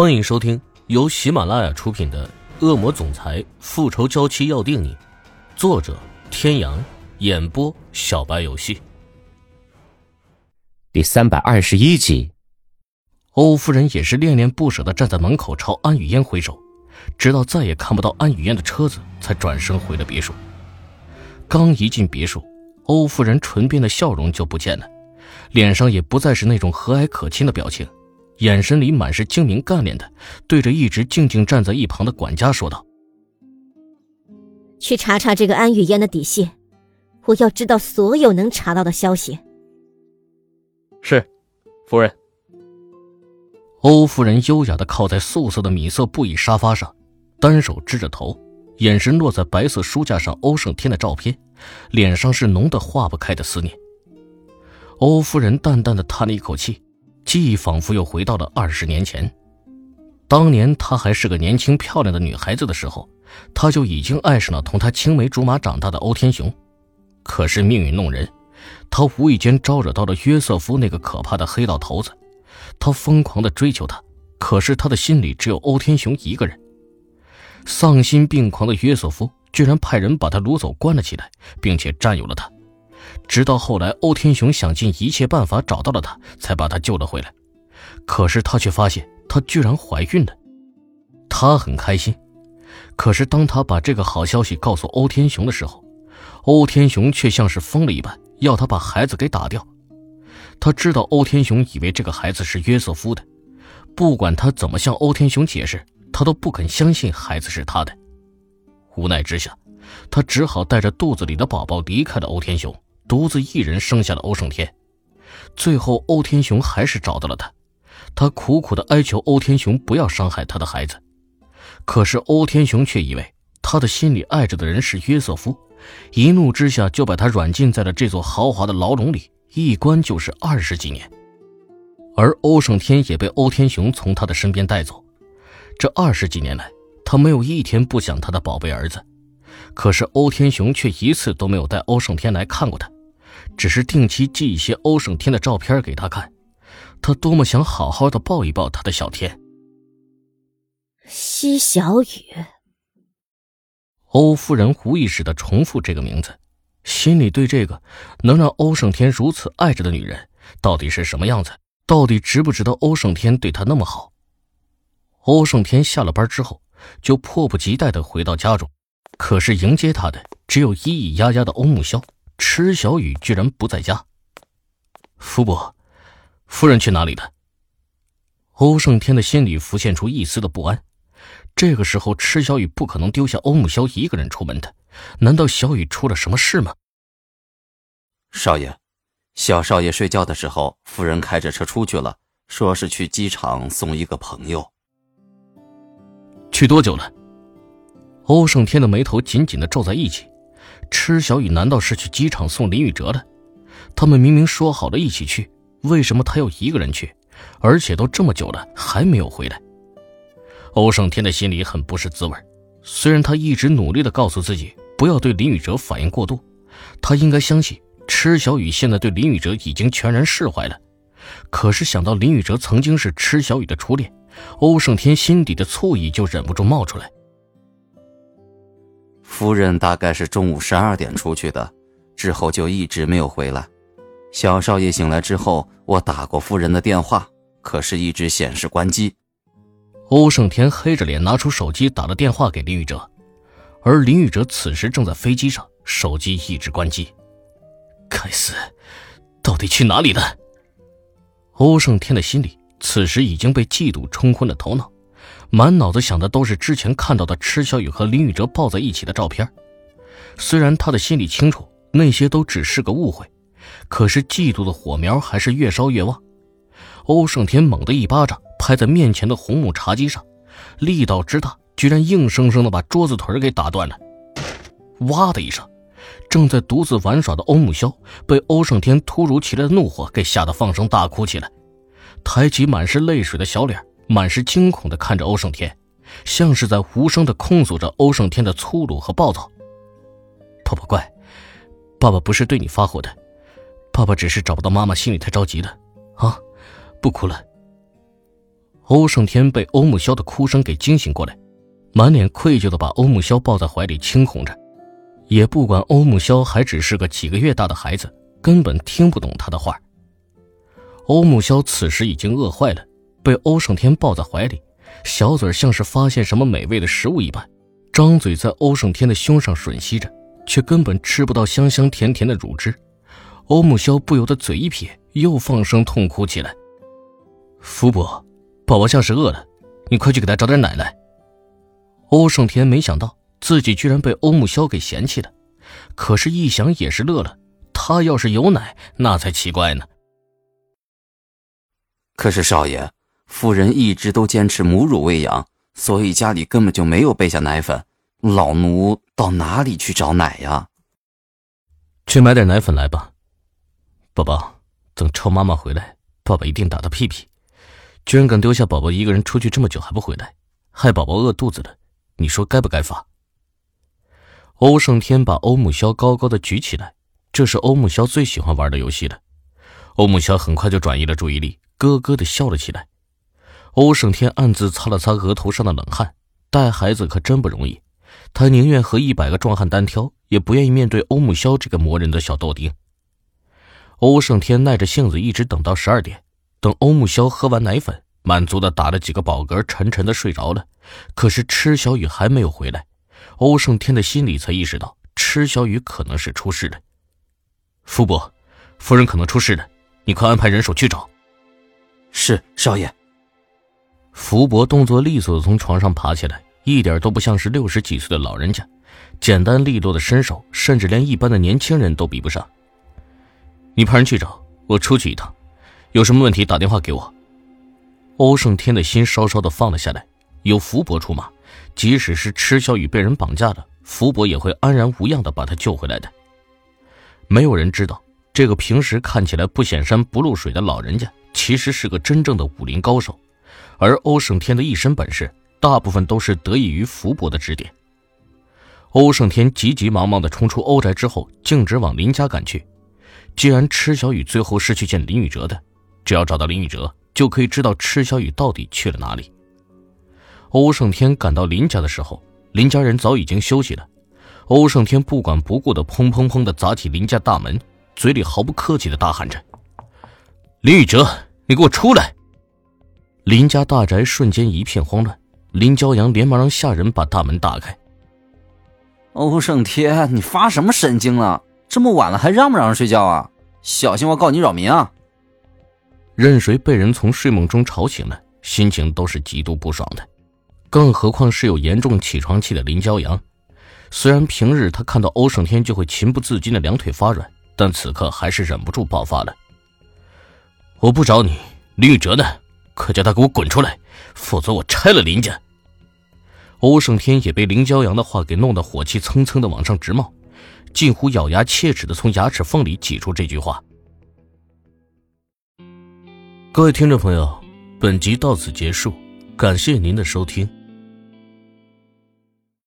欢迎收听由喜马拉雅出品的《恶魔总裁复仇娇妻要定你》，作者：天阳，演播：小白游戏。第三百二十一集，欧夫人也是恋恋不舍的站在门口朝安雨嫣挥手，直到再也看不到安雨嫣的车子，才转身回了别墅。刚一进别墅，欧夫人唇边的笑容就不见了，脸上也不再是那种和蔼可亲的表情。眼神里满是精明干练的，对着一直静静站在一旁的管家说道：“去查查这个安雨嫣的底细，我要知道所有能查到的消息。”是，夫人。欧夫人优雅的靠在素色的米色布艺沙发上，单手支着头，眼神落在白色书架上欧胜天的照片，脸上是浓得化不开的思念。欧夫人淡淡的叹了一口气。记忆仿佛又回到了二十年前，当年她还是个年轻漂亮的女孩子的时候，她就已经爱上了同她青梅竹马长大的欧天雄。可是命运弄人，她无意间招惹到了约瑟夫那个可怕的黑道头子，他疯狂的追求她，可是他的心里只有欧天雄一个人。丧心病狂的约瑟夫居然派人把他掳走关了起来，并且占有了他。直到后来，欧天雄想尽一切办法找到了她，才把她救了回来。可是他却发现她居然怀孕了，他很开心。可是当他把这个好消息告诉欧天雄的时候，欧天雄却像是疯了一般，要他把孩子给打掉。他知道欧天雄以为这个孩子是约瑟夫的，不管他怎么向欧天雄解释，他都不肯相信孩子是他的。无奈之下，他只好带着肚子里的宝宝离开了欧天雄。独自一人生下了欧胜天，最后欧天雄还是找到了他，他苦苦的哀求欧天雄不要伤害他的孩子，可是欧天雄却以为他的心里爱着的人是约瑟夫，一怒之下就把他软禁在了这座豪华的牢笼里，一关就是二十几年，而欧胜天也被欧天雄从他的身边带走，这二十几年来，他没有一天不想他的宝贝儿子，可是欧天雄却一次都没有带欧胜天来看过他。只是定期寄一些欧胜天的照片给他看，他多么想好好的抱一抱他的小天。西小雨，欧夫人无意识的重复这个名字，心里对这个能让欧胜天如此爱着的女人到底是什么样子，到底值不值得欧胜天对她那么好？欧胜天下了班之后就迫不及待的回到家中，可是迎接他的只有咿咿呀呀的欧木萧。池小雨居然不在家，福伯，夫人去哪里了？欧胜天的心里浮现出一丝的不安。这个时候，池小雨不可能丢下欧木萧一个人出门的。难道小雨出了什么事吗？少爷，小少爷睡觉的时候，夫人开着车出去了，说是去机场送一个朋友。去多久了？欧胜天的眉头紧紧的皱在一起。池小雨难道是去机场送林宇哲的？他们明明说好了一起去，为什么他要一个人去？而且都这么久了还没有回来。欧胜天的心里很不是滋味。虽然他一直努力的告诉自己不要对林宇哲反应过度，他应该相信池小雨现在对林宇哲已经全然释怀了。可是想到林宇哲曾经是池小雨的初恋，欧胜天心底的醋意就忍不住冒出来。夫人大概是中午十二点出去的，之后就一直没有回来。小少爷醒来之后，我打过夫人的电话，可是一直显示关机。欧胜天黑着脸拿出手机打了电话给林宇哲，而林宇哲此时正在飞机上，手机一直关机。该死，到底去哪里了？欧胜天的心里此时已经被嫉妒冲昏了头脑。满脑子想的都是之前看到的池小雨和林宇哲抱在一起的照片，虽然他的心里清楚那些都只是个误会，可是嫉妒的火苗还是越烧越旺。欧胜天猛地一巴掌拍在面前的红木茶几上，力道之大，居然硬生生的把桌子腿给打断了。哇的一声，正在独自玩耍的欧木萧被欧胜天突如其来的怒火给吓得放声大哭起来，抬起满是泪水的小脸。满是惊恐的看着欧胜天，像是在无声的控诉着欧胜天的粗鲁和暴躁。宝宝乖，爸爸不是对你发火的，爸爸只是找不到妈妈，心里太着急了。啊，不哭了。欧胜天被欧木萧的哭声给惊醒过来，满脸愧疚的把欧木萧抱在怀里轻哄着，也不管欧木萧还只是个几个月大的孩子，根本听不懂他的话。欧木萧此时已经饿坏了，被欧胜天抱在怀里，小嘴像是发现什么美味的食物一般，张嘴在欧胜天的胸上吮吸着，却根本吃不到香香甜甜的乳汁。欧木萧不由得嘴一撇，又放声痛哭起来。福伯。宝宝像是饿了，你快去给他找点奶来。欧胜天没想到自己居然被欧木萧给嫌弃了，可是，一想也是乐了。他要是有奶，那才奇怪呢。可是少爷，夫人一直都坚持母乳喂养，所以家里根本就没有备下奶粉。老奴到哪里去找奶呀？去买点奶粉来吧，宝宝。等臭妈妈回来，爸爸一定打他屁屁。居然敢丢下宝宝一个人出去这么久还不回来，害宝宝饿肚子了，你说该不该罚？欧胜天把欧木萧高高的举起来，这是欧木萧最喜欢玩的游戏了。欧木萧很快就转移了注意力，咯咯的笑了起来。欧胜天暗自擦了擦额头上的冷汗，带孩子可真不容易，他宁愿和一百个壮汉单挑，也不愿意面对欧木萧这个磨人的小豆丁。欧胜天耐着性子一直等到十二点。等欧木萧喝完奶粉，满足的打了几个饱嗝，沉沉的睡着了。可是池小雨还没有回来，欧胜天的心里才意识到池小雨可能是出事了。福伯，夫人可能出事了，你快安排人手去找。是少爷。福伯动作利索的从床上爬起来，一点都不像是六十几岁的老人家，简单利落的身手，甚至连一般的年轻人都比不上。你派人去找，我出去一趟。有什么问题打电话给我。欧胜天的心稍稍的放了下来，有福伯出马，即使是池小雨被人绑架了，福伯也会安然无恙的把他救回来的。没有人知道，这个平时看起来不显山不露水的老人家，其实是个真正的武林高手，而欧胜天的一身本事，大部分都是得益于福伯的指点。欧胜天急急忙忙的冲出欧宅之后，径直往林家赶去。既然池小雨最后是去见林宇哲的。只要找到林宇哲，就可以知道池小雨到底去了哪里。欧胜天赶到林家的时候，林家人早已经休息了。欧胜天不管不顾的砰砰砰的砸起林家大门，嘴里毫不客气的大喊着：“林宇哲，你给我出来！”林家大宅瞬间一片慌乱，林骄阳连忙让下人把大门打开。欧胜天，你发什么神经了？这么晚了还让不让人睡觉啊？小心我告你扰民啊！任谁被人从睡梦中吵醒了，心情都是极度不爽的，更何况是有严重起床气的林骄阳。虽然平日他看到欧胜天就会情不自禁的两腿发软，但此刻还是忍不住爆发了。我不找你，林宇哲呢？可叫他给我滚出来，否则我拆了林家！欧胜天也被林骄阳的话给弄得火气蹭蹭的往上直冒，近乎咬牙切齿的从牙齿缝里挤出这句话。各位听众朋友，本集到此结束，感谢您的收听。